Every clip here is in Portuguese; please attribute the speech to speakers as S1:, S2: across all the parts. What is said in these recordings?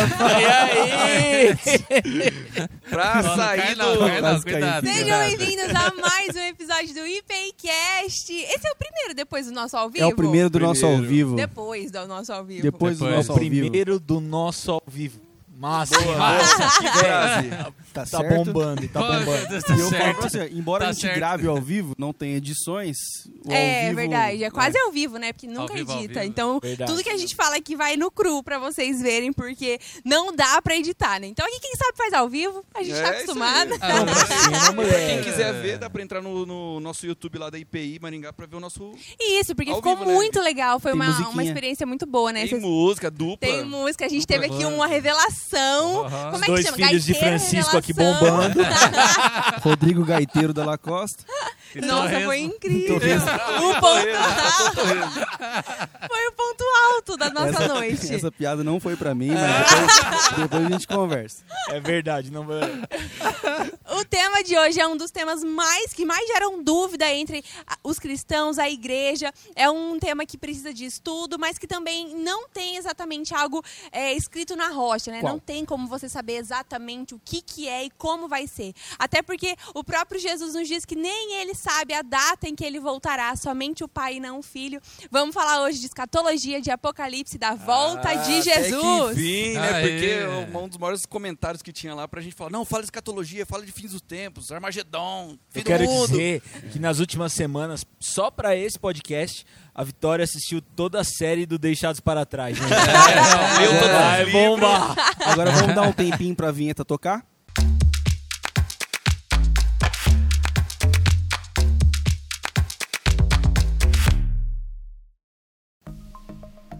S1: E aí?
S2: Pra
S3: Não, não
S2: sair do.
S3: não, cuidado.
S4: Sejam
S5: bem-vindos a mais um episódio do IPCast. Esse é o primeiro depois do nosso ao vivo?
S4: É o primeiro do nosso ao
S2: Primeiro.
S4: vivo.
S5: Depois do nosso ao vivo.
S4: Depois do nosso
S1: É
S4: ao
S1: o
S4: vivo.
S1: primeiro do nosso ao vivo. Massa,
S2: Boa,
S1: massa.
S2: boa. Que frase.
S4: Tá,
S1: Tá
S4: certo?
S1: bombando, tá bombando.
S3: Tá
S4: E eu falo
S3: certo.
S4: pra você, embora
S3: Tá
S4: a gente
S3: certo.
S4: grave ao vivo, não tem edições. o ao
S5: É
S4: vivo-
S5: verdade, é quase ao vivo, né? Porque nunca
S3: vivo,
S5: edita. Então,
S1: Verdade.
S5: tudo que a gente fala aqui vai no cru pra vocês verem, porque não dá pra editar, né? Então, aqui quem sabe faz ao vivo, a gente
S2: É
S5: tá acostumado.
S3: Ah,
S1: Vamos pra cima,
S2: Pra
S1: moleque.
S2: quem quiser ver, dá pra entrar no, no nosso YouTube lá da IPI Maringá pra ver o nosso.
S5: Isso, porque
S2: Ao
S5: ficou
S2: vivo, né?
S5: muito legal. Foi
S4: Tem
S5: uma,
S4: musiquinha.
S5: uma experiência muito boa, né?
S2: Tem
S5: Vocês-
S2: música, dupla.
S5: Tem música, a gente
S2: Dupla
S5: teve aqui uma revelação.
S3: Aham.
S5: Como é
S1: Dois
S5: que chama?
S1: filhos de
S5: Gaiteiro
S1: Francisco aqui bombando.
S4: Rodrigo Gaiteiro da Lacoste.
S3: Que
S5: Nossa, foi incrível. O ponto foi o ponto da nossa
S4: essa,
S5: noite.
S4: essa piada não foi pra mim, mas depois, depois a gente conversa.
S1: É verdade, não vai.
S5: O tema de hoje é um dos temas mais que mais geram dúvida entre os cristãos, a igreja. É um tema que precisa de estudo, mas que também não tem exatamente algo é, escrito na rocha, né?
S1: Qual?
S5: Não tem como você saber exatamente o que, que é e como vai ser. Até porque o próprio Jesus nos diz que nem ele sabe a data em que ele voltará, somente o Pai e não o Filho. Vamos falar hoje de escatologia, de Apocalipse, da volta de
S2: Ah, Até
S5: Jesus.
S2: enfim, né?
S3: Aê.
S2: Porque um dos maiores comentários que tinha lá pra gente falar: não, fala de escatologia, fala de fins dos tempos, Armagedon, fim
S1: Eu quero
S2: do mundo.
S1: dizer que nas últimas semanas, só pra esse podcast, a Vitória assistiu toda a série do Deixados para Trás. Né?
S2: É, eu tô
S1: Vai
S2: livre.
S1: bombar.
S4: Agora vamos dar um tempinho pra vinheta tocar?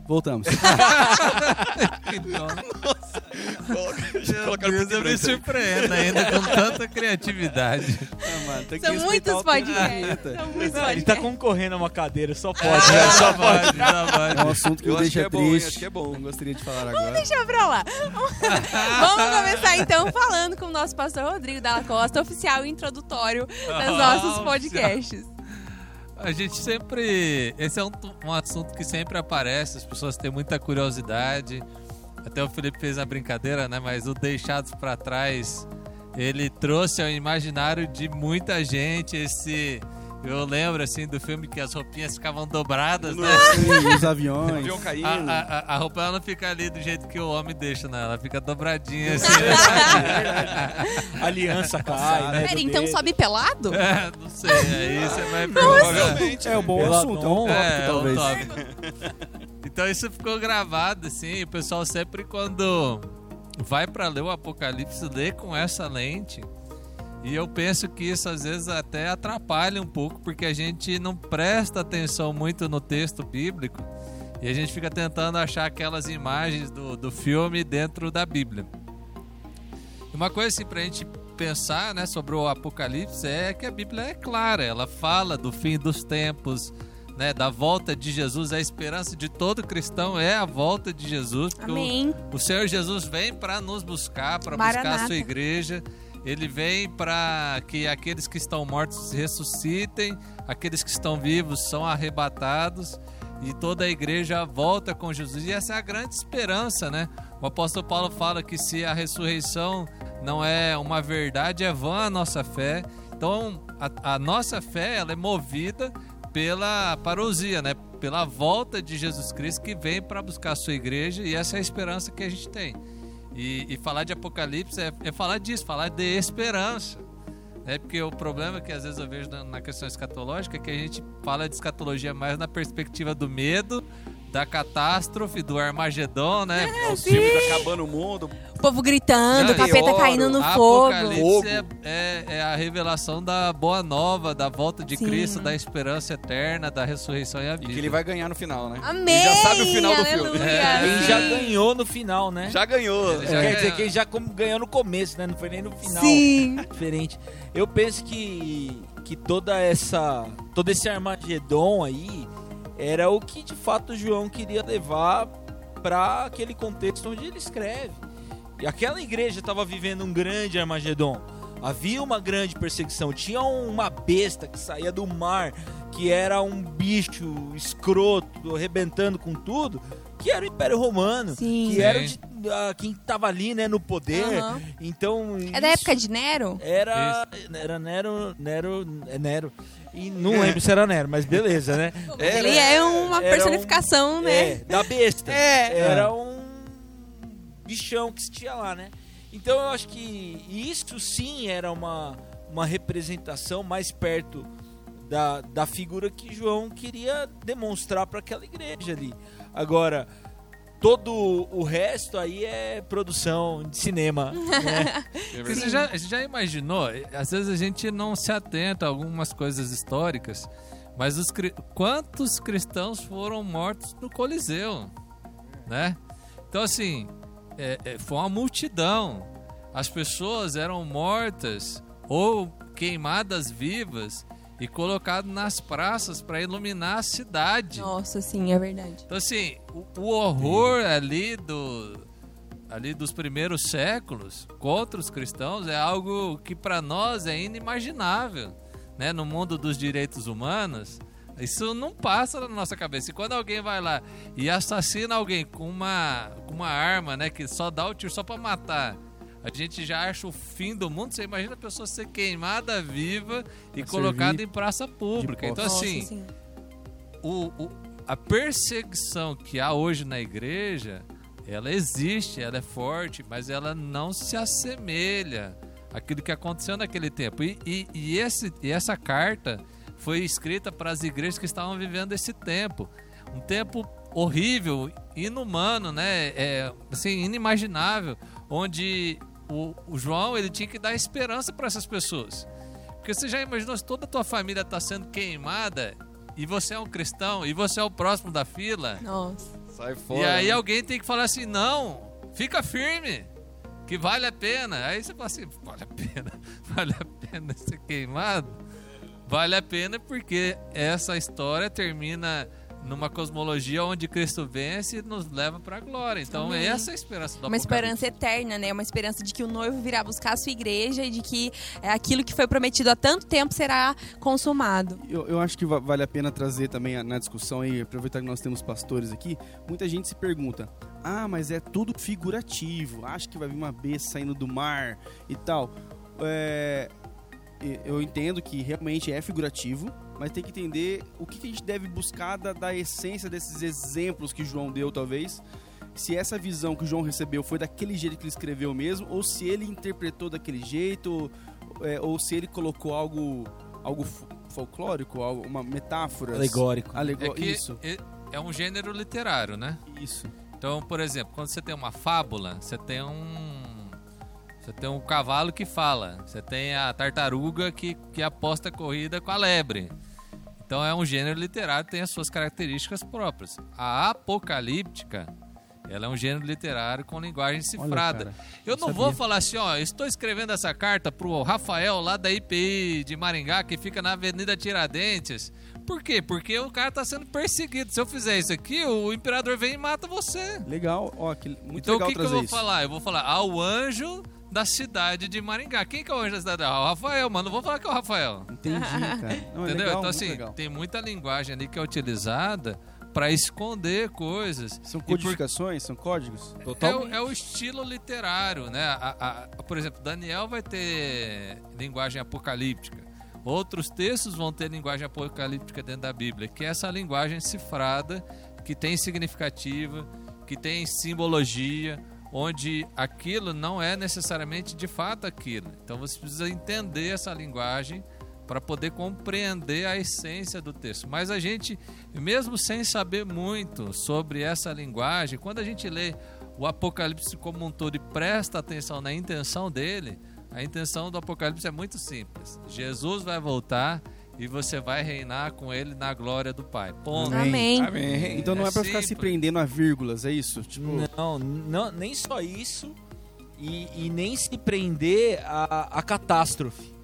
S4: Voltamos.
S2: Colocaram
S3: Deus,
S2: muito
S3: eu me surpreendo ainda com tanta criatividade.
S4: Ah, mano, tem que
S5: São
S4: respeitar
S5: muitos
S4: da
S5: podcasts. São muitos
S1: Ele tá
S5: podcasts.
S1: concorrendo a uma cadeira, só pode.
S3: É,
S1: né? Só pode.
S3: pode,
S4: É um assunto que
S2: Eu
S4: me
S2: acho que
S4: deixa
S2: é bom, hein?
S4: triste.
S2: Acho que é bom.
S4: Não gostaria de falar agora.
S5: Deixa pra lá. Vamos começar então falando com o nosso pastor Rodrigo Dalla Costa, oficial e introdutório dos
S3: Ah,
S5: nossos podcasts.
S3: A gente sempre. Esse é um, um assunto que sempre aparece, as pessoas têm muita curiosidade. Até o Felipe fez a brincadeira, né? Mas o Deixados para Trás, ele trouxe ao imaginário de muita gente esse. Eu lembro assim do filme que as roupinhas ficavam dobradas, né?
S4: Sim, os aviões.
S2: Avião caindo.
S3: A, a, a- a roupa ela não fica ali do jeito que o homem deixa, né? Ela fica dobradinha assim. né?
S1: Aliança cai, né?
S5: Pera, então
S1: dedo.
S5: sobe pelado?
S3: É, não sei, aí você vai?
S2: Provavelmente.
S4: É um bom assunto, é um tópico,
S3: É, é um
S4: talvez.
S3: tópico. Então isso ficou gravado, assim, e o pessoal sempre quando vai pra ler o Apocalipse, lê com essa lente. E eu penso que isso às vezes até atrapalha um pouco, porque a gente não presta atenção muito no texto bíblico e a gente fica tentando achar aquelas imagens do, do filme dentro da Bíblia. Uma coisa assim pra gente pensar né, sobre o Apocalipse é que a Bíblia é clara, ela fala do fim dos tempos, né, da volta de Jesus, a esperança de todo cristão é a volta de Jesus. porque o-
S5: Amém.
S3: o Senhor Jesus vem para nos buscar, para buscar a sua igreja. Ele vem para que aqueles que estão mortos ressuscitem, aqueles que estão vivos são arrebatados e toda a igreja volta com Jesus. E essa é a grande esperança, né? O apóstolo Paulo fala que se a ressurreição não é uma verdade, é vã a nossa fé. Então, a, a nossa fé ela é movida pela parousia, né? Pela volta de Jesus Cristo que vem para buscar a sua igreja e essa é a esperança que a gente tem. E, e falar de Apocalipse é, é falar disso, falar de esperança. É porque o problema que às vezes eu vejo na, na questão escatológica é que a gente fala de escatologia mais na perspectiva do medo, da catástrofe, do Armagedon, né?
S2: Os filmes acabando o mundo.
S5: O povo gritando,
S3: Não,
S5: o capeta caindo no fogo.
S3: Apocalipse é, é- é a revelação da boa nova, da volta de
S5: Sim.
S3: Cristo, da esperança eterna, da ressurreição e a
S2: E
S3: vida.
S2: que ele vai ganhar no final, né?
S5: Amém!
S2: Ele já sabe o final do filme.
S5: Aleluia!
S3: É,
S1: Quem
S5: Sim.
S1: já ganhou no final, né?
S2: Já ganhou.
S3: Ele já
S1: Quer
S3: ganhou.
S1: dizer, quem já como ganhou no começo, né? Não foi nem no final.
S5: Sim.
S1: Diferente. Eu penso que, que toda essa. Todo esse Armagedon aí era o que de fato o João queria levar para aquele contexto onde ele escreve. E aquela igreja estava vivendo um grande Armagedon. Havia uma grande perseguição. Tinha uma besta que saía do mar, que era um bicho escroto, arrebentando com tudo. que era o Império Romano,
S5: Sim.
S1: que era de- ah, quem tava ali, né, no poder.
S5: Aham.
S1: Então
S5: É da época de Nero?
S1: era era Nero, Nero, é Nero. E não lembro se era Nero, mas beleza, né?
S5: Ele é uma
S1: era
S5: personificação,
S1: um-
S5: né?
S1: É, da besta.
S5: É.
S1: Era um bichão que se tinha lá, né? Então eu acho que isso sim era uma, uma representação mais perto da, da figura que João queria demonstrar para aquela igreja ali. Agora, todo o resto aí é produção de cinema, né?
S3: Porque Você já, já imaginou? Às vezes a gente não se atenta a algumas coisas históricas, mas os, quantos cristãos foram mortos no Coliseu, né? Então assim, é- é, foi uma multidão. As pessoas eram mortas ou queimadas vivas e colocadas nas praças para iluminar a cidade.
S5: Nossa, sim, é verdade.
S3: Então, assim, o, o horror ali do ali dos primeiros séculos contra os cristãos é algo que para nós é inimaginável, né? No mundo dos direitos humanos, isso não passa na nossa cabeça. E quando alguém vai lá e assassina alguém com uma com uma arma, né, que só dá o tiro só para matar, a gente já acha o fim do mundo. Você imagina a pessoa ser queimada viva e
S4: Pra
S3: colocada em praça pública. Então
S5: Nossa,
S3: assim,
S5: sim.
S3: o, o- a perseguição que há hoje na igreja, ela existe, ela é forte, mas ela não se assemelha àquilo que aconteceu naquele tempo. E, e- e esse, e essa carta foi escrita para as igrejas que estavam vivendo esse tempo. Um tempo horrível, inumano, né? É, assim, inimaginável, onde o, o João ele tinha que dar esperança para essas pessoas. Porque você já imaginou se toda a tua família está sendo queimada e você é um cristão e você é o próximo da fila?
S5: Nossa.
S2: Sai fora.
S3: e aí
S2: né?
S3: alguém tem que falar assim: não, fica firme, que vale a pena. Aí você fala assim: vale a pena, vale a pena ser queimado? Vale a pena porque essa história termina numa cosmologia onde Cristo vence e nos leva para a glória. Então,
S5: Amém.
S3: essa é a esperança do
S5: Uma
S3: Apocalipse.
S5: esperança eterna, né? Uma esperança de que o noivo virá buscar a sua igreja e de que é, aquilo que foi prometido há tanto tempo será consumado.
S4: Eu, eu acho que va- vale a pena trazer também a- na discussão aí, aproveitar que nós temos pastores aqui, muita gente se pergunta: ah, mas é tudo figurativo, acho que vai vir uma besta saindo do mar e tal. É, e- eu entendo que realmente é figurativo, mas tem que entender o que, que a gente deve buscar da, da essência desses exemplos que João deu, talvez. Se essa visão que o João recebeu foi daquele jeito que ele escreveu mesmo, ou se ele interpretou daquele jeito, ou, é, ou se ele colocou algo, algo fo- folclórico, algo, uma metáfora.
S1: Alegórico.
S3: É
S4: Alego-
S3: que
S4: Isso,
S3: é- é um gênero literário, né?
S4: isso.
S3: Então, por exemplo, quando você tem uma fábula, você tem um. Você tem um cavalo que fala. Você tem a tartaruga que, que aposta corrida com a lebre. Então é um gênero literário, tem as suas características próprias. A apocalíptica, ela é um gênero literário com linguagem cifrada.
S4: cara,
S3: Eu
S4: não
S3: não vou
S4: sabia.
S3: falar assim, ó, estou escrevendo essa carta pro Rafael lá da IPI de Maringá, que fica na Avenida Tiradentes. Por quê? Porque o cara tá sendo perseguido. Se eu fizer isso aqui, o imperador vem e mata você.
S4: Legal, ó, que, muito
S3: então o
S4: legal
S3: que, que eu vou
S4: isso.
S3: falar? Eu vou falar ao anjo da cidade de Maringá. Quem que é o anjo da cidade? Ah, o Rafael, mano. Não vou falar que é o Rafael.
S4: Entendi, cara. Não, é
S3: Entendeu?
S4: legal,
S3: então, assim,
S4: legal.
S3: tem muita linguagem ali que é utilizada para esconder coisas.
S4: São
S3: E por-
S4: codificações, são códigos?
S3: é o, é o estilo literário, né? A- a- por exemplo, Daniel vai ter linguagem apocalíptica. Outros textos vão ter linguagem apocalíptica dentro da Bíblia, que é essa linguagem cifrada, que tem significativa, que tem simbologia, onde aquilo não é necessariamente de fato aquilo. Então você precisa entender essa linguagem para poder compreender a essência do texto. Mas a gente, mesmo sem saber muito sobre essa linguagem, quando a gente lê o Apocalipse como um todo e presta atenção na intenção dele, a intenção do Apocalipse é muito simples. Jesus vai voltar e você vai reinar com ele na glória do Pai. Ponto.
S5: Amém.
S2: Amém.
S4: Então não é,
S3: É
S4: pra ficar se prendendo a vírgulas, é isso? Tipo,
S1: Não, não, nem só isso e, e nem se prender a, a catástrofe.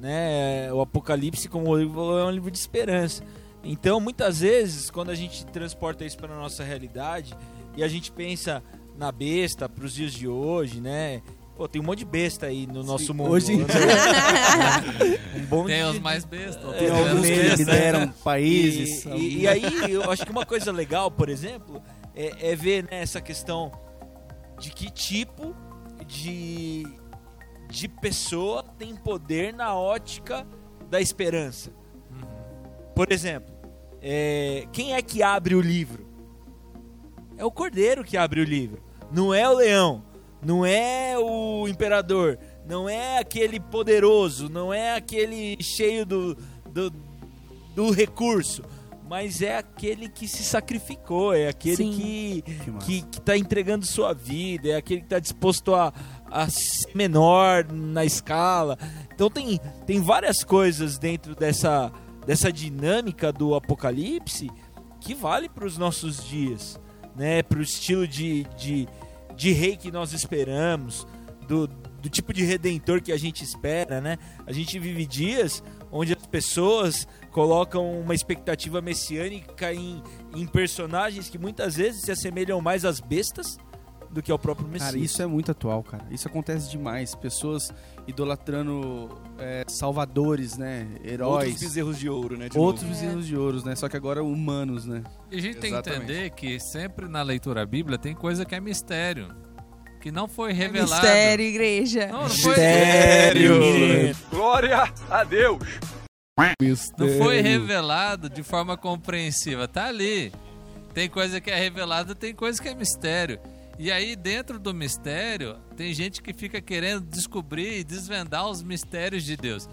S1: Né? O Apocalipse, como o Rodrigo falou, é um livro de esperança. Então, muitas vezes, quando a gente transporta isso para nossa realidade e a gente pensa na besta para os dias de hoje, né? Pô, tem um monte de besta aí no nosso mundo.
S4: hoje em
S1: né? um bom
S3: Tem
S1: de-
S3: os mais bestas.
S1: É,
S4: tem alguns
S3: menos
S4: que lideram países.
S1: E, e- e aí, eu acho que uma coisa legal, por exemplo, é, é ver né, essa questão de que tipo de, de pessoa tem poder na ótica da esperança. Por exemplo, é, quem é que abre o livro? É o cordeiro que abre o livro, não é o leão, não é o imperador, não é aquele poderoso, não é aquele cheio do, do, do recurso, mas é aquele que se sacrificou, é aquele
S5: Sim.
S1: que,
S4: Que
S1: que tá entregando sua vida, é aquele que está disposto a, a ser menor na escala. Então tem, tem várias coisas dentro dessa, dessa dinâmica do apocalipse que vale para os nossos dias, né? Para o estilo de, de, de rei que nós esperamos, do, do tipo de redentor que a gente espera, né? A gente vive dias onde as pessoas colocam uma expectativa messiânica em, em personagens que muitas vezes se assemelham mais às bestas do que ao próprio Messias.
S4: Cara, isso é muito atual, cara. Isso acontece demais. Pessoas idolatrando é, salvadores, né? Heróis.
S2: Outros bezerros de ouro, né? de
S4: Outros
S2: novo.
S4: bezerros de ouros, né? Só que agora humanos, né?
S3: E a gente tem que
S2: Exatamente.
S3: entender que sempre na leitura bíblia tem coisa que é mistério. Que não foi revelado.
S5: Mistério, igreja.
S3: Não, não foi,
S1: Mistério.
S6: Glória a Deus!
S3: não foi revelado de forma compreensiva. Tá ali. Tem coisa que é revelada, tem coisa que é mistério. E aí, dentro do mistério, tem gente que fica querendo descobrir e desvendar os mistérios de Deus.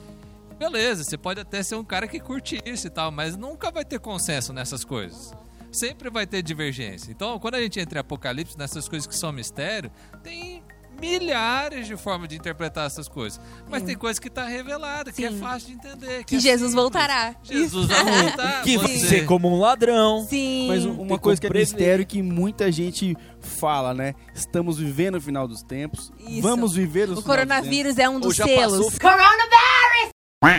S3: Beleza, você pode até ser um cara que curte isso e tal, mas nunca vai ter consenso nessas coisas. Sempre vai ter divergência. Então, quando a gente entra em Apocalipse, nessas coisas que são mistério, tem milhares de formas de interpretar essas coisas. Mas tem coisa que está revelada, que é
S5: Sim.
S3: fácil de entender.
S5: Que
S3: é
S5: Jesus
S3: simples.
S5: voltará.
S3: Jesus vai voltar.
S1: Que vai
S3: você-
S1: ser como um ladrão.
S5: Sim.
S4: Mas
S1: Tem
S4: uma
S1: como
S4: coisa que é
S1: prever.
S4: mistério que muita gente fala, né? Estamos vivendo o final dos tempos.
S5: Isso.
S4: Vamos viver os
S5: O coronavírus é um dos selos.
S2: passou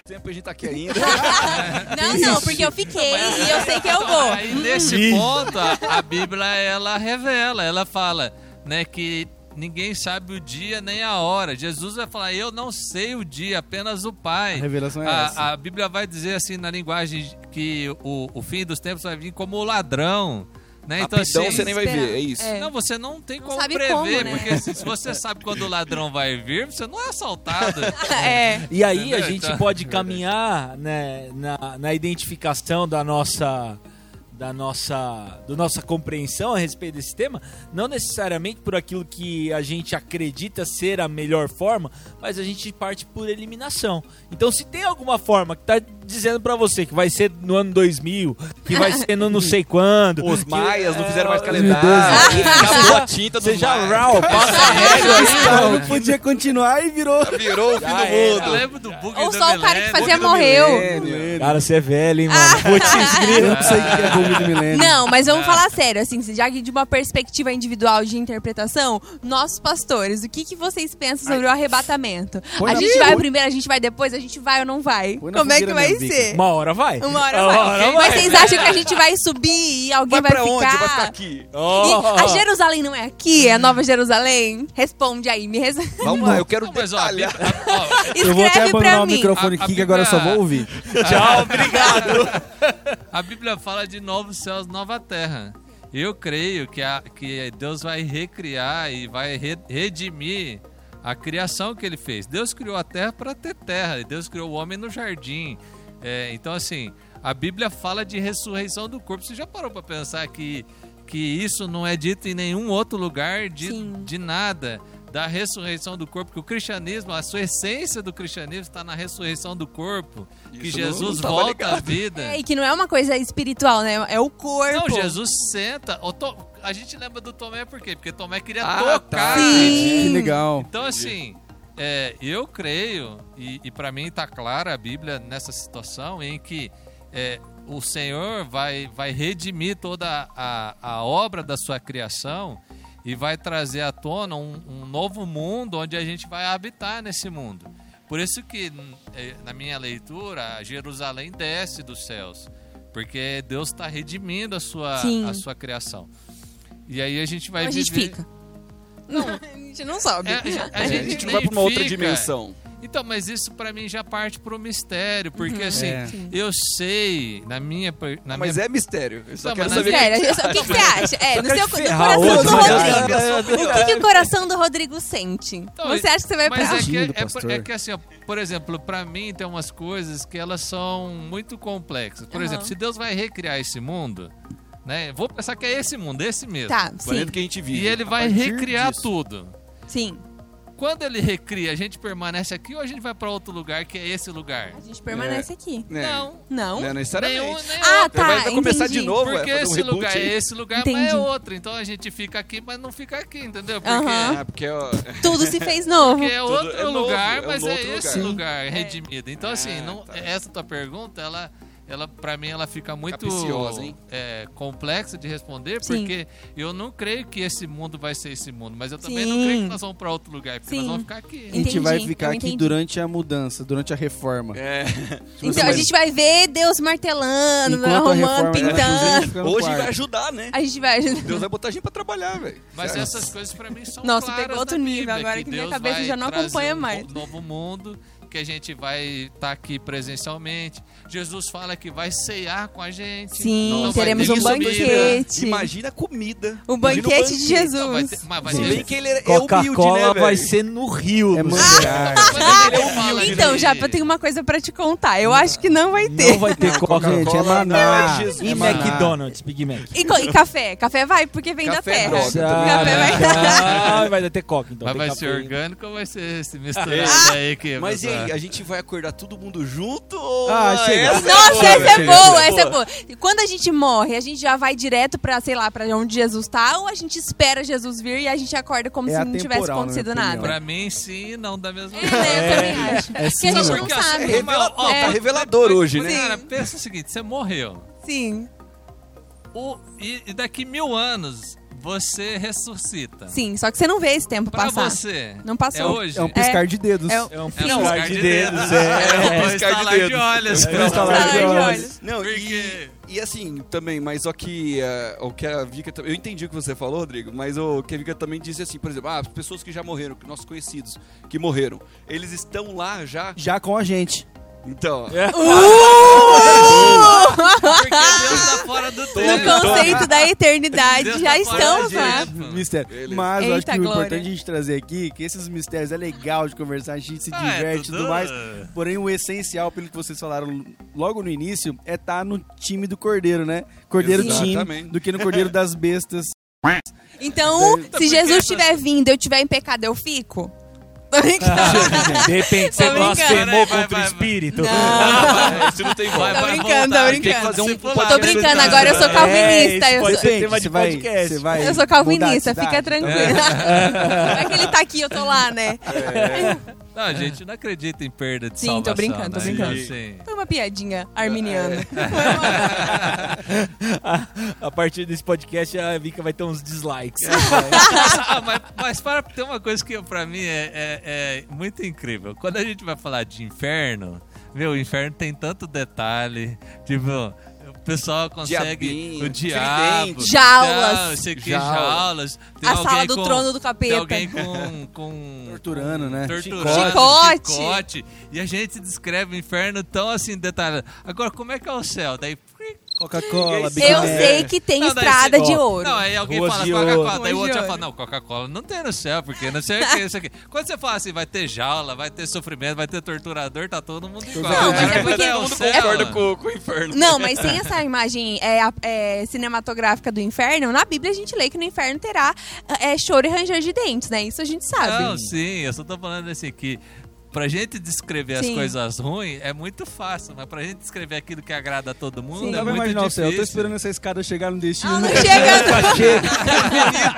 S2: tempo a gente tá aqui ainda.
S5: Não, não, porque eu fiquei e eu sei que eu vou.
S3: Aí nesse ponto a, a Bíblia ela revela, ela fala, né, que ninguém sabe o dia nem a hora. Jesus vai falar: "Eu não sei o dia, apenas o
S4: A
S3: Pai".
S4: revelação é essa.
S3: A, a Bíblia vai dizer assim na linguagem que o, o fim dos tempos vai vir como o ladrão, né? Então
S2: Rapidão
S3: assim,
S2: você nem vai ver, é isso.
S5: É.
S3: não, você não tem
S5: Não
S3: como prever,
S5: como, né?
S3: porque se, você sabe quando o ladrão vai vir, você não é assaltado.
S5: É.
S1: E aí a
S3: Entendeu?
S1: gente
S3: Então-
S1: pode caminhar né, na, na identificação da nossa da nossa do nossa compreensão a respeito desse tema, não necessariamente por aquilo que a gente acredita ser a melhor forma, mas a gente parte por eliminação. Então, se tem alguma forma que tá dizendo pra você que vai ser no ano 2000, que vai ser no não sei quando,
S2: Os
S1: que-
S2: maias não fizeram mais calendário. Acabou a tinta
S1: Você já
S2: maias.
S1: rau, passa a régua aí,
S4: não podia continuar e virou.
S2: Virou o fim
S1: Já
S2: do mundo.
S3: Eu lembro do bug
S5: Ou
S3: do
S5: só o cara que fazia morreu.
S1: Cara, você é velho, hein, mano? Putz,
S4: Eu não sei o que é bug do milênio.
S5: Não, mas vamos falar sério, assim, já que de uma perspectiva individual de interpretação, nossos pastores, o que, que vocês pensam sobre o arrebatamento? A gente vai primeiro, a gente vai depois, a gente vai ou não vai? Como é que vai
S1: Uma hora vai.
S5: Uma hora
S1: Uma
S5: vai.
S1: hora
S5: Mas vocês acham que a gente vai subir e alguém
S2: Vai
S5: vai,
S2: pra onde?
S5: ficar?
S2: Vai ficar aqui.
S1: Oh.
S5: E a Jerusalém não é aqui? É a Nova Jerusalém? Responde aí, me res...
S2: Vamos lá, eu quero
S3: Não, mas ó,
S4: Eu vou até abandonar o microfone
S3: A- a
S4: aqui que agora eu só vou ouvir.
S1: Tchau, obrigado.
S3: A Bíblia fala de novos céus, nova terra. Eu creio que, a, que Deus vai recriar e vai re- redimir a criação que ele fez. Deus criou a terra para ter terra, e Deus criou o homem no jardim. É, então, assim, a Bíblia fala de ressurreição do corpo. Você já parou para pensar que, que isso não é dito em nenhum outro lugar de,
S5: Sim.
S3: de nada? Da ressurreição do corpo, que o cristianismo, a sua essência do cristianismo está na ressurreição do corpo, que
S2: Isso não-
S3: Jesus
S2: não tava
S3: volta à
S2: ligado.
S3: vida.
S5: É, e que não é uma coisa espiritual, né? É o corpo.
S3: Não, Jesus senta. A gente lembra do Tomé por quê? Porque Tomé queria
S2: Ah,
S3: tocar.
S2: tá.
S5: Sim.
S4: Que legal.
S3: Então, assim, é, eu creio, e, e para mim está clara a Bíblia nessa situação, em que é, o Senhor vai, vai redimir toda a, a obra da sua criação e vai trazer à tona um, um novo mundo onde a gente vai habitar nesse mundo. Por isso que, eh, na minha leitura, Jerusalém desce dos céus. Porque Deus está redimindo a sua,
S5: Sim.
S3: a sua criação. E aí a gente vai
S5: a gente
S3: viver...
S5: fica. Não, a gente não sobe.
S3: É, a gente, a gente nem
S2: vai pra uma outra dimensão.
S3: Então, mas isso pra mim já parte pro mistério, porque
S5: Uhum.
S3: assim,
S4: É.
S3: Eu sei, na minha. Na
S2: Mas
S3: minha...
S2: é mistério. Eu só
S3: Não,
S2: quero
S3: mas
S2: saber.
S5: Só- o que, que você acha? É, no seu
S1: ferrar
S5: coração
S1: hoje,
S5: do? Rodrigo. O que, que o coração do Rodrigo sente?
S3: Então,
S5: você acha que você vai
S3: Mas
S5: pra
S3: é que, é,
S4: pastor.
S3: é que assim, ó, por exemplo, pra mim tem umas coisas que elas são muito complexas. Por
S5: Aham.
S3: exemplo, se Deus vai recriar esse mundo, né? Vou pensar que é esse mundo, esse mesmo.
S5: Tá,
S2: Planeta
S5: sim.
S2: que a gente vive.
S3: E ele vai recriar
S4: disso.
S3: tudo.
S5: Sim.
S3: Quando ele recria, a gente permanece aqui ou a gente vai pra outro lugar que é esse lugar?
S5: A gente permanece aqui.
S2: É.
S3: Não.
S5: Não?
S2: Não é necessariamente.
S3: Nenhum, nem
S5: Ah,
S3: outro.
S5: tá.
S2: vai, vai começar
S5: entendi.
S2: de novo, vai
S3: Porque
S2: fazer um
S3: esse lugar
S2: aí.
S3: é esse lugar, mas é
S5: Entendi.
S3: outro. Então a gente fica aqui, mas não fica aqui, entendeu? Porque,
S5: Aham.
S2: Ah, porque ó,
S5: Tudo se fez novo.
S3: porque é outro
S2: é novo,
S3: lugar,
S2: é um
S3: mas é esse
S2: lugar.
S3: lugar redimido. Então, assim, não,
S2: tá.
S3: essa tua pergunta, ela, ela para mim, ela fica muito é, complexa de responder,
S5: Sim.
S3: porque eu não creio que esse mundo vai ser esse mundo, mas eu também
S5: Sim.
S3: não creio que nós vamos para outro lugar, porque
S5: Sim.
S3: nós vamos ficar aqui.
S4: A gente
S5: Entendi,
S4: vai ficar
S5: eu
S4: aqui
S5: entendi.
S4: durante a mudança, durante a reforma.
S2: é,
S5: Então a gente vai ver Deus martelando,
S4: Enquanto
S5: arrumando,
S4: tá
S5: pintando.
S2: hoje vai ajudar, né?
S5: A gente vai.
S2: Deus vai botar a gente pra trabalhar, velho.
S3: Mas
S2: Sério.
S3: essas coisas pra mim são
S5: Nossa,
S3: claras
S5: pegou outro nível
S3: Bíblia,
S5: agora que minha
S3: Deus
S5: cabeça
S3: vai
S5: já não acompanha
S3: um
S5: mais.
S3: no- novo mundo, que a gente vai estar aqui presencialmente. Jesus fala que vai ceiar com a gente.
S5: Sim, teremos
S3: ter
S5: um banquete.
S2: Imagina a comida.
S5: O
S2: Imagina
S5: banquete de Jesus.
S3: Não, vai ter, mas vai
S2: Se bem que ele é, é humilde,
S1: Coca-Cola
S2: né,
S1: vai ser no Rio.
S4: É.
S3: Mas ele fala
S5: Então, já eu tenho uma coisa pra te contar. Eu acho que não vai ter.
S1: Não vai ter
S2: Coca-Cola
S4: é
S2: não,
S4: maná.
S2: é Jesus.
S1: E
S4: é maná.
S1: McDonald's, Big Mac.
S5: E, e café? Café vai porque vem
S2: Café
S5: da terra.
S2: droga.
S5: Café vai
S1: Ah, vai ter coca, então.
S3: Mas vai ser orgânico ou vai ser esse misturado aí que
S2: Mas e
S3: vai-
S2: aí, a gente vai acordar todo mundo junto? ou-
S4: Ah, chega.
S2: essa
S5: Nossa,
S2: boa,
S5: essa é boa, essa é boa. E quando a gente morre, a gente já vai direto pra, sei lá, pra onde Jesus tá, ou a gente espera Jesus vir e a gente acorda como
S4: É
S5: se não tivesse
S4: na minha
S5: acontecido
S4: opinião.
S5: nada?
S3: Pra mim, sim, não da mesma
S5: É, né? Eu também acho.
S4: é
S5: que a
S4: sim,
S5: gente
S4: não.
S3: Porque
S5: sabe.
S2: É revela- ó,
S5: É.
S2: tá revelador hoje, né?
S3: Cara, pensa o seguinte, você morreu.
S5: Sim,
S3: O- e, e daqui mil anos, você ressuscita.
S5: sim. Só que você não vê esse tempo
S3: Pra
S5: passar.
S3: você,
S5: Não passou.
S3: é hoje?
S4: É um piscar de dedos.
S5: É o-
S1: É um piscar de dedos, é.
S3: É um
S2: Piscar de
S3: estalar de
S2: dedos.
S3: olhos.
S1: É um Estalar de olhos.
S2: Não,
S3: Porque-
S2: e, e assim, também, mas só que eh, o que a Vika também. Eu entendi o que você falou, Rodrigo, mas o que a Vika também disse assim, por exemplo, ah, as pessoas que já morreram, que nossos conhecidos que morreram, eles estão lá já.
S4: Já com a gente.
S2: Então,
S3: Porque Deus tá fora do
S5: No
S3: tempo.
S5: conceito da eternidade,
S3: Deus
S5: já
S3: tá
S5: estamos lá.
S4: Mistério.
S2: Beleza.
S4: Mas eu acho
S5: Eita,
S4: que o
S5: glória.
S4: importante a gente trazer aqui que esses mistérios é legal de conversar, a gente se
S3: Ah, é
S4: diverte e
S3: tudo-
S4: tudo mais. Porém, o essencial, pelo que vocês falaram logo no início, é estar no time do Cordeiro, né? Cordeiro time
S2: Exatamente.
S4: do que no Cordeiro das Bestas.
S5: Então,
S3: Tá
S5: se Jesus estiver vindo e eu estiver em pecado, eu fico? Tô brincando.
S1: De repente você blasfemou contra o
S3: vai, vai.
S1: espírito.
S5: Não.
S2: Isso não tem
S3: Vai.
S5: Tô
S3: vai
S5: brincando,
S3: voltar.
S5: tô brincando.
S3: fazer um
S2: Tô
S5: brincando, agora eu sou calvinista.
S1: É,
S5: eu sou...
S1: tema de
S4: você vai,
S1: podcast.
S4: você vai
S5: Eu sou calvinista, fica tranquilo. Vai que ele tá aqui, eu tô lá, né?
S3: Não, a gente não acredita em perda de
S5: Sim, tô
S3: salvação.
S5: brincando, tô
S3: né?
S5: brincando.
S3: Assim,
S5: Foi uma piadinha arminiana.
S1: a, a partir desse podcast a Vika vai ter uns dislikes.
S3: ah, mas, mas para ter uma coisa que pra mim é, é- é muito incrível. Quando a gente vai falar de inferno, meu, o inferno tem tanto detalhe. Tipo, pessoal consegue.
S2: Diabinho,
S3: o diabo.
S2: tridente.
S5: Jaulas.
S3: Não, sei que,
S2: Jaula.
S3: jaulas. Tem
S5: A
S3: alguém
S5: sala do
S3: com-
S5: trono do
S3: Tem
S5: capeta.
S3: alguém com. com
S4: Torturando, né?
S3: torturando,
S5: Chicote.
S3: chicote. E a gente descreve o inferno tão assim detalhado. Agora, como é que é o céu? Daí.
S4: Coca-Cola, Big
S5: Eu
S4: Mac.
S5: sei que tem
S3: Não, daí
S5: estrada
S3: você-
S5: de ouro.
S3: Não, aí alguém
S1: Ruas
S3: fala
S1: de
S3: Coca-Cola,
S5: ouro.
S3: daí o outro já fala, não, Coca-Cola não tem no céu, porque não sei o que, isso aqui. Quando você fala assim, vai ter jaula, vai ter sofrimento, vai ter torturador, tá todo mundo igual.
S5: Não, mas é porque-
S2: Todo mundo concorda com, com o inferno.
S5: Não, mas tem essa imagem é, a- é, cinematográfica do inferno. Na Bíblia a gente lê que no inferno terá é, choro e ranger de dentes, né? Isso a gente sabe.
S3: Não, sim, eu só tô falando assim que pra gente descrever
S5: Sim.
S3: as coisas ruins é muito fácil, mas pra gente descrever aquilo que agrada a todo mundo
S5: Sim.
S3: é muito
S4: imaginar o céu. Eu tô
S3: difícil.
S4: esperando essa escada chegar no destino.
S5: Ah, não chega.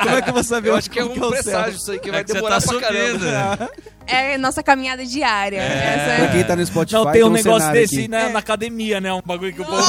S4: Como é que eu vou saber
S2: Eu acho que é um
S4: que
S2: presságio isso aí que
S3: É
S2: vai
S3: que você
S2: demorar
S3: tá
S2: pra
S3: subindo.
S2: caramba.
S5: É nossa caminhada diária.
S4: Pra
S5: é-
S4: quem tá no Spotify,
S1: Não, tem um
S4: um
S1: negócio desse
S4: aqui.
S1: na, na academia, né? Um bagulho que o povo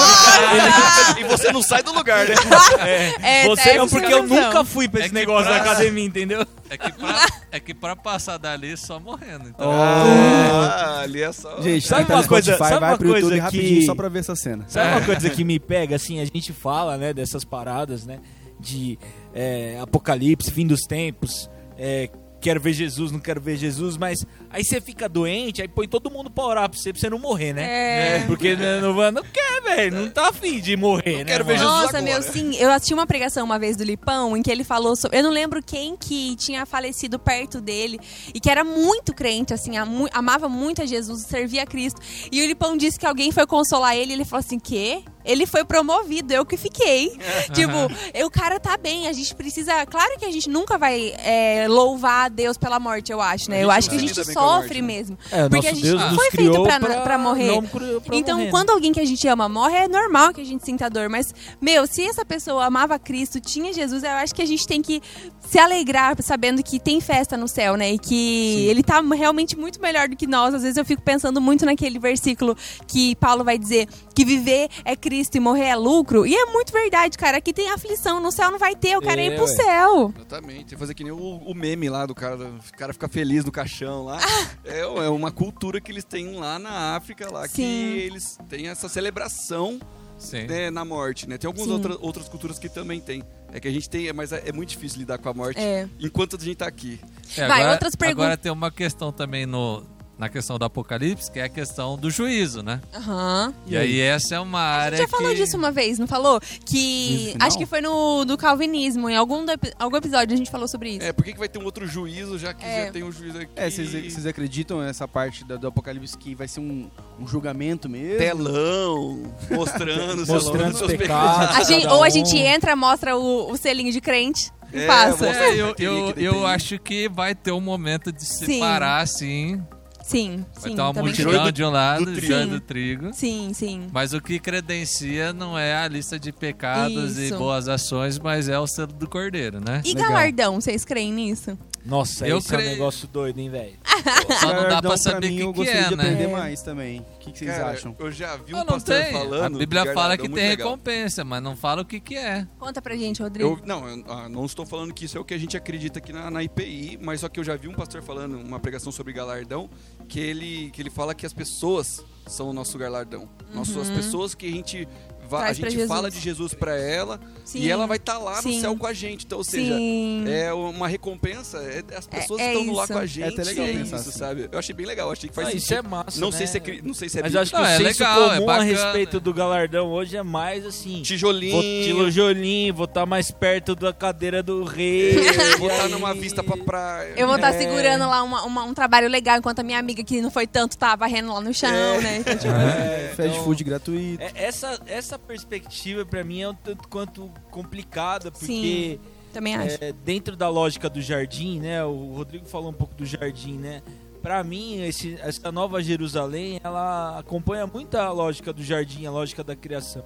S2: E você não sai do lugar, né?
S5: É,
S1: Você
S5: é
S1: não, porque eu nunca fui pra
S3: É
S1: esse
S3: que
S1: negócio
S3: pra-
S1: da academia, entendeu?
S3: É que, pra, é que pra passar dali só morrendo. Então,
S2: Ah, ali é só.
S4: Gente,
S1: Sabe
S4: tá
S1: uma
S4: no
S1: coisa-
S4: Spotify,
S1: sabe
S4: vai
S1: uma
S4: pro YouTube
S1: coisa
S4: rapidinho
S1: que-
S4: só pra ver essa cena.
S1: Sabe uma coisa que me pega, assim, a gente fala, né, dessas paradas, né, de é, apocalipse, fim dos tempos, é, quero ver Jesus, não quero ver Jesus, mas Aí você fica doente, aí põe todo mundo pra orar pra você, pra você não morrer, né?
S5: É.
S1: Porque não, não, não quer, velho. Não tá afim de morrer, né?
S2: quero ver? Jesus
S5: Nossa,
S2: agora.
S5: meu, sim. Eu assisti uma pregação uma vez do Lipão em que ele falou sobre. Eu não lembro quem que tinha falecido perto dele e que era muito crente, assim, amava muito a Jesus, servia a Cristo. E o Lipão disse que alguém foi consolar ele e ele falou assim: quê? Ele foi promovido, eu que fiquei. tipo, o cara tá bem, a gente precisa. Claro que a gente nunca vai é, louvar a Deus pela morte, eu acho, né? Eu acho que a
S2: não
S5: gente
S2: lida
S5: sofre
S2: né?
S5: mesmo.
S1: É,
S5: Porque a gente
S1: Deus
S5: não foi feito pra,
S1: pra,
S5: pra morrer.
S1: pra
S5: Então,
S1: morrer, né?
S5: quando alguém que a gente ama morre, é normal que a gente sinta dor. Mas, meu, se essa pessoa amava Cristo, tinha Jesus, eu acho que a gente tem que se alegrar sabendo que tem festa no céu, né? E que ele tá realmente muito melhor do que nós. Às vezes eu fico pensando muito naquele versículo que Paulo vai dizer que viver é Cristo e morrer é lucro. E é muito verdade, cara. Aqui tem aflição, no céu não vai ter, o cara
S1: É,
S5: ir pro
S1: ué.
S5: céu.
S2: Exatamente. Tem que fazer que nem o, o meme lá do cara, o cara fica feliz do caixão lá. É, é uma cultura que eles têm lá na África, lá que
S5: Sim.
S2: eles têm essa celebração
S3: Sim.
S2: né, na morte, né? Tem algumas
S5: Sim.
S2: outra, outras culturas que também tem. É que a gente tem, mas é, é muito difícil lidar com a morte
S5: É.
S2: enquanto a gente tá aqui.
S3: É,
S5: Vai,
S3: agora,
S5: outras perguntas.
S3: Agora tem uma questão também no, na questão do Apocalipse, que é a questão do juízo, né?
S5: Aham.
S3: E, aí essa é uma
S5: A
S3: área
S5: gente já falou
S3: que...
S5: disso uma vez, não falou? Que. Acho que foi no do calvinismo. Em algum, do algum episódio a gente falou sobre isso.
S2: É, por que, que vai ter um outro juízo, já que
S5: É.
S2: já tem um juízo aqui?
S4: É, vocês acreditam nessa parte da- do Apocalipse que vai ser um, um julgamento mesmo?
S2: Telão, mostrando,
S1: Mostrando
S2: seus
S1: os pecados.
S5: A gente- ou a gente entra, mostra o, o selinho de crente e
S2: É,
S5: passa.
S3: É, eu, eu, eu acho que vai ter um momento de
S5: Sim.
S3: separar, assim.
S5: Sim,
S3: Vai
S5: sim.
S3: ter uma multidão
S2: do-
S3: de um lado,
S2: do
S3: do,
S5: trigo.
S3: do trigo.
S5: Sim, sim.
S3: Mas o que credencia não é a lista de pecados e
S5: Isso.
S3: boas ações, mas é o selo do cordeiro, né?
S5: E
S4: Legal.
S5: galardão, vocês creem nisso?
S1: Nossa,
S3: Eu
S1: esse é um
S3: creio-
S1: negócio doido, hein, velho?
S3: Só não dá pra saber o
S4: eu
S3: que, que
S4: gostaria
S3: é,
S4: de
S3: né?
S4: aprender
S5: É.
S4: mais também. O que, que vocês
S2: Cara,
S4: acham?
S2: Eu já vi um
S3: Eu não
S2: pastor
S3: tem.
S2: falando.
S3: A Bíblia fala
S2: galardão
S3: que tem
S2: legal.
S3: recompensa, mas não fala o que, que é.
S5: Conta pra gente, Rodrigo.
S2: Eu, não, eu ah, não estou falando que isso é o que a gente acredita aqui na, na IPI, mas só que eu já vi um pastor falando uma pregação sobre galardão, que ele, que ele fala que as pessoas são o nosso galardão. Nós, As pessoas que a gente, va- a gente fala de Jesus para ela
S5: Sim.
S2: e ela vai estar lá no
S5: Sim.
S2: céu com a gente. Então, ou seja,
S5: Sim.
S2: é uma recompensa, é, as pessoas
S5: é
S2: que estão lá com a
S4: É
S2: gente.
S4: até legal
S2: é
S4: pensar
S2: isso,
S4: assim.
S2: sabe? Eu achei bem legal, achei que faz
S1: Ah,
S2: sentido.
S1: isso é massa,
S2: não,
S1: né?
S2: sei se é, não sei se é
S1: Mas acho que
S3: Não,
S1: o
S3: é
S1: senso
S3: legal, é
S1: comum a
S3: bacana.
S1: respeito do galardão hoje é mais assim...
S2: tijolinho,
S1: Vou tijolinho, vou estar mais perto da cadeira do rei.
S2: vou estar
S1: aí-
S2: numa vista pra praia.
S5: Eu vou estar
S1: É.
S5: segurando lá uma- uma- um trabalho legal, enquanto a minha amiga, que não foi tanto, tá varrendo lá no chão, né? Então, tipo,
S1: É,
S4: Fast
S1: então,
S4: food gratuito.
S1: é- essa, essa perspectiva pra mim é um tanto quanto complicada, porque
S5: Sim. também acho.
S1: é, dentro da lógica do jardim, né? O Rodrigo falou um pouco do jardim, né? Pra mim, esse, essa nova Jerusalém, ela acompanha muito a lógica do jardim, a lógica da criação.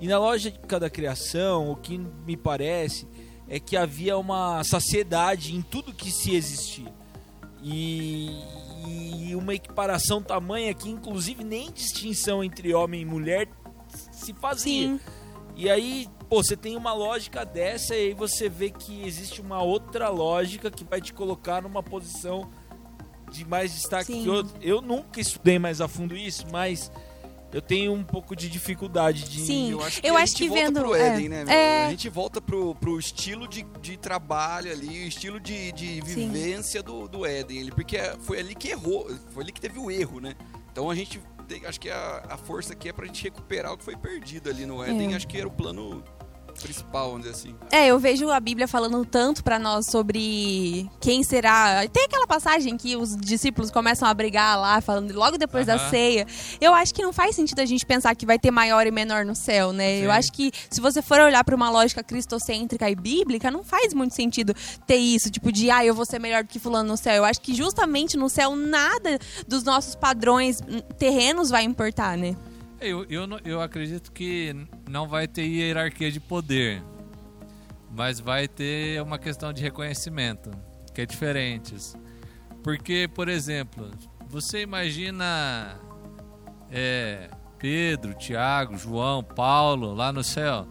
S1: E na lógica da criação, o que me parece é que havia uma saciedade em tudo que se existia. E, e uma equiparação tamanha que, inclusive, nem distinção entre homem e mulher se fazia.
S5: Sim.
S1: E aí, pô, você tem uma lógica dessa e aí você vê que existe uma outra lógica que vai te colocar numa posição de mais destaque
S5: Sim.
S1: que outra. Eu nunca estudei mais a fundo isso, mas eu tenho um pouco de dificuldade de.
S5: Sim.
S2: Eu acho que,
S5: Eu
S2: a
S5: acho
S2: gente
S5: que
S2: volta
S5: vendo-
S2: pro
S5: é.
S2: Éden, né?
S5: É.
S2: A gente volta pro, pro estilo de, de trabalho ali, o estilo de, de
S5: Sim.
S2: vivência do, do. Ele, porque é- foi ali que errou, foi ali que teve o erro, né? Então a gente tem, acho que a, a força aqui é pra gente recuperar o que foi perdido ali no Éden.
S5: É.
S2: Acho que era o plano principal, vamos dizer assim.
S5: É, eu vejo a Bíblia falando tanto pra nós sobre quem será. Tem aquela passagem que os discípulos começam a brigar lá, falando logo depois da
S3: Aham.
S5: ceia. Eu acho que não faz sentido a gente pensar que vai ter maior e menor no céu, né?
S3: Sim.
S5: Eu acho que se você for olhar pra uma lógica cristocêntrica e bíblica, não faz muito sentido ter isso, tipo de, ah, eu vou ser melhor do que fulano no céu. Eu acho que justamente no céu nada dos nossos padrões terrenos vai importar, né?
S3: Eu, eu, eu acredito que não vai ter hierarquia de poder, mas vai ter uma questão de reconhecimento, que é diferente. Porque, por exemplo, você imagina é, Pedro, Tiago, João, Paulo lá no céu.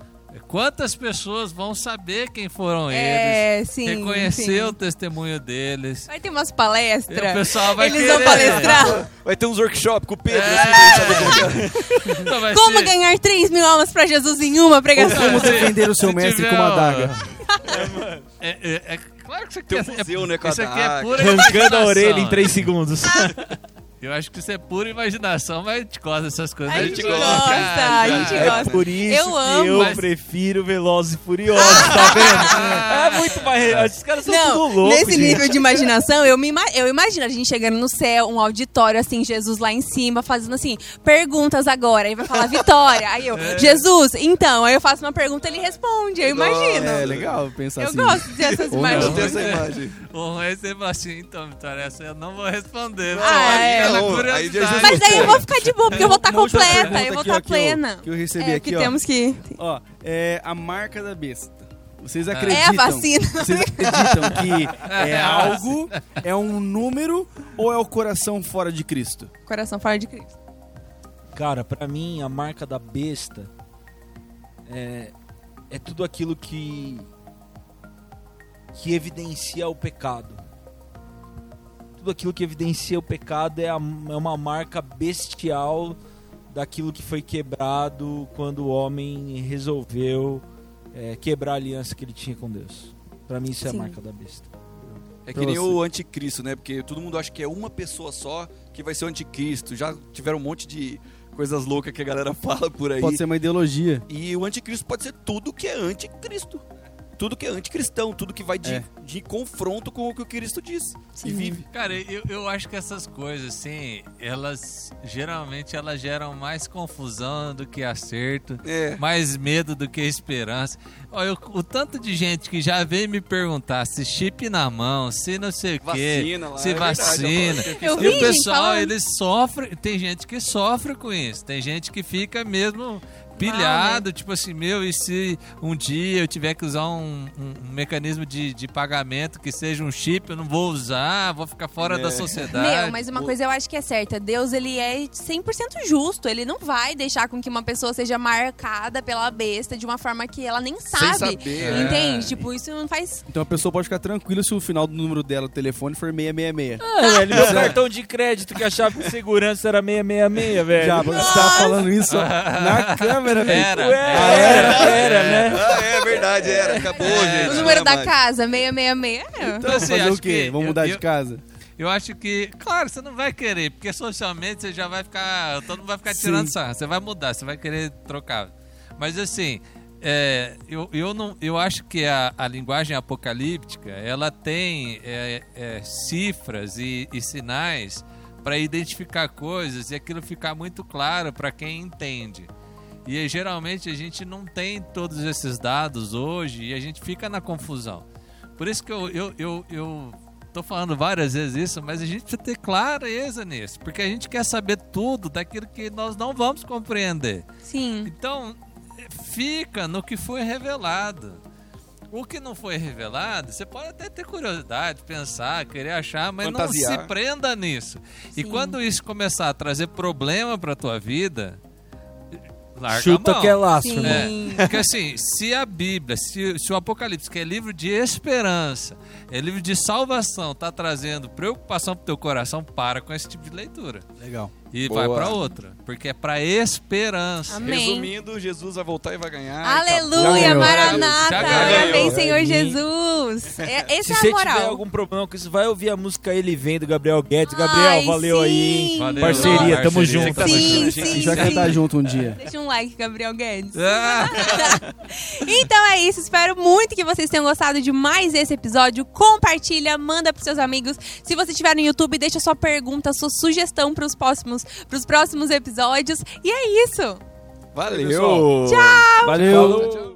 S3: Quantas pessoas vão saber quem foram
S5: É,
S3: eles?
S5: sim,
S3: reconhecer
S5: sim.
S3: o testemunho deles.
S5: Vai ter umas
S3: E o
S5: palestras.
S3: pessoal vai
S5: Eles vão
S3: querer.
S5: palestrar.
S2: Vai ter uns workshops com o Pedro,
S3: É.
S2: assim, como que é.
S3: Então vai
S5: Como
S3: ser-
S5: ganhar 3 mil almas pra Jesus em uma
S4: Ou
S5: pregação?
S4: como
S3: se-
S4: defender o seu
S3: se
S4: mestre
S3: tiver,
S4: com uma
S3: ó,
S4: adaga.
S3: É, é- é Claro que você
S2: Tem
S3: quer.
S2: um museu, né, com a
S3: Isso aqui é
S2: daga.
S3: pura
S1: Arrancando a orelha em 3 segundos.
S3: Eu acho que isso é pura imaginação, mas a gente gosta dessas coisas.
S5: A
S3: né?
S5: gente
S2: gosta,
S5: gosta, a gente
S1: É
S5: gosta.
S1: por isso
S5: Eu
S1: que
S5: amo.
S1: eu
S3: Mas-
S1: prefiro Velozes e Furiosos, tá vendo? É muito mais... Os caras são
S5: Não,
S1: tudo loucos,
S5: nesse
S1: gente.
S5: nível de imaginação, eu, me ima- eu imagino a gente chegando no céu, um auditório assim, Jesus lá em cima, fazendo assim, perguntas agora. Aí vai falar Vitória. Aí eu,
S1: É.
S5: Jesus, então. Aí eu faço uma pergunta, ele responde. Eu imagino.
S4: É legal pensar
S5: eu
S4: assim.
S5: gosto dessas
S4: não.
S2: Eu
S5: imagens.
S2: tenho essa imagem.
S3: O rei sempre assim, então, Vitória, essa eu não vou responder.
S5: Ah, é.
S2: Não, aí
S3: curiosidade.
S2: Jesus-
S5: Mas daí eu vou ficar de boa, porque eu vou estar
S4: outra
S5: completa, eu vou
S4: aqui,
S5: estar
S4: ó, que eu-
S5: plena.
S4: Que eu recebi
S5: É,
S4: aqui,
S5: que
S4: ó.
S5: temos que.
S4: Ó, é a marca da besta. Vocês
S3: É.
S4: acreditam?
S5: É a vacina.
S4: Vocês acreditam que é algo, é um número ou é o coração fora de Cristo?
S5: Coração fora de Cristo.
S1: Cara, pra mim, a marca da besta é, é tudo aquilo que que evidencia o pecado. Tudo aquilo que evidencia o pecado é, a- é uma marca bestial daquilo que foi quebrado quando o homem resolveu é, quebrar a aliança que ele tinha com Deus. Pra mim, isso é a marca da besta.
S2: É
S4: Pra
S2: que nem
S4: você.
S2: o anticristo, né? Porque todo mundo acha que é uma pessoa só que vai ser o anticristo. Já tiveram um monte de coisas loucas que a galera fala por aí.
S4: Pode ser uma ideologia.
S2: E o anticristo pode ser tudo que é anticristo. Tudo que é anticristão, tudo que vai de,
S4: É.
S2: de confronto com o que o Cristo diz e
S5: Sim.
S2: vive.
S3: Cara, eu, eu acho que essas coisas, assim, elas geralmente elas geram mais confusão do que acerto,
S2: É.
S3: mais medo do que esperança. Olha, eu- o tanto de gente que já veio me perguntar se chip na mão, se não sei o quê,
S2: Vacina lá,
S3: se
S2: é verdade,
S3: vacina.
S2: eu
S5: Eu
S3: e o pessoal,
S5: falando.
S3: eles sofrem, tem gente que sofre com isso, tem gente que fica mesmo pilhado, tipo assim, meu, e se um dia eu tiver que usar um, um- um mecanismo de, de pagamento que seja um chip, eu não vou usar, vou ficar fora
S2: É.
S3: da sociedade.
S5: Meu, mas uma coisa eu acho que é certa. Deus, ele é 100% justo. Ele não vai deixar com que uma pessoa seja marcada pela besta de uma forma que ela nem sabe.
S2: saber,
S3: é.
S5: Entende? Tipo, isso não faz...
S4: Então a pessoa pode ficar tranquila se o final do número dela do telefone for 666.
S1: Ah, velho, meu cartão de crédito que a chave de segurança era 666, velho.
S4: Já, você tava falando isso ó, na câmera, velho.
S3: Era,
S1: Ué,
S4: Ah,
S1: era, era, né?
S2: Ah, é verdade, era. Acabou, gente.
S5: O número
S2: é
S5: da
S2: mais.
S5: casa, 666. É.
S3: Então, assim,
S4: Fazer
S3: acho
S4: o quê?
S3: que
S4: Vamos
S3: eu-
S4: mudar
S3: eu-
S4: de casa?
S3: Eu acho que, claro, você não vai querer, porque socialmente você já vai ficar. Todo mundo vai ficar
S4: Sim.
S3: tirando sarro. Você vai mudar, você vai querer trocar. Mas assim, é, eu, eu, não, eu acho que a, a linguagem apocalíptica ela tem é, é, cifras e, e sinais para identificar coisas e aquilo ficar muito claro para quem entende. E geralmente a gente não tem todos esses dados hoje e a gente fica na confusão. Por isso que eu, eu, eu, eu tô falando várias vezes isso, mas a gente precisa ter clareza nisso, porque a gente quer saber tudo daquilo que nós não vamos compreender.
S5: Sim.
S3: Então, fica no que foi revelado. O que não foi revelado, você pode até ter curiosidade, pensar, querer achar, mas não
S2: Fantasiar.
S3: se prenda nisso. E
S5: Sim.
S3: quando isso começar a trazer problema pra tua vida, larga a
S1: Chuta
S3: mão.
S1: que é laço,
S5: Sim.
S1: irmão.
S3: Porque assim, se a Bíblia, se, se o Apocalipse, que é livro de esperança, é livro de salvação, tá trazendo preocupação pro teu coração, para com esse tipo de leitura.
S4: Legal.
S3: E
S2: Boa.
S3: vai pra outra. Porque é pra esperança.
S5: Amém.
S2: Resumindo, Jesus vai voltar e vai ganhar.
S5: Aleluia. Maranata. Amém, Senhor. Jesus. É,
S1: Se
S5: essa é
S1: você
S5: a moral.
S1: tiver algum problema com isso, vai ouvir a música Ele Vem do Gabriel Guedes. Gabriel,
S5: Ai,
S1: valeu
S5: sim.
S1: aí, hein?
S3: Valeu.
S1: Parceria, tamo
S3: Parceria.
S1: junto.
S2: Tá
S5: Sim,
S2: assistindo a
S5: sim,
S4: A
S2: gente.
S4: vai
S5: sim.
S4: cantar junto um dia.
S5: Deixa um like, Gabriel Guedes.
S3: Ah!
S5: Então é isso, espero muito que vocês tenham gostado de mais esse episódio. Compartilha, manda pros seus amigos. Se você estiver no YouTube, deixa sua pergunta, sua sugestão pros próximos, pros próximos episódios. E é isso.
S2: Valeu.
S5: Tchau!
S4: Valeu!
S1: Falou.
S2: Tchau.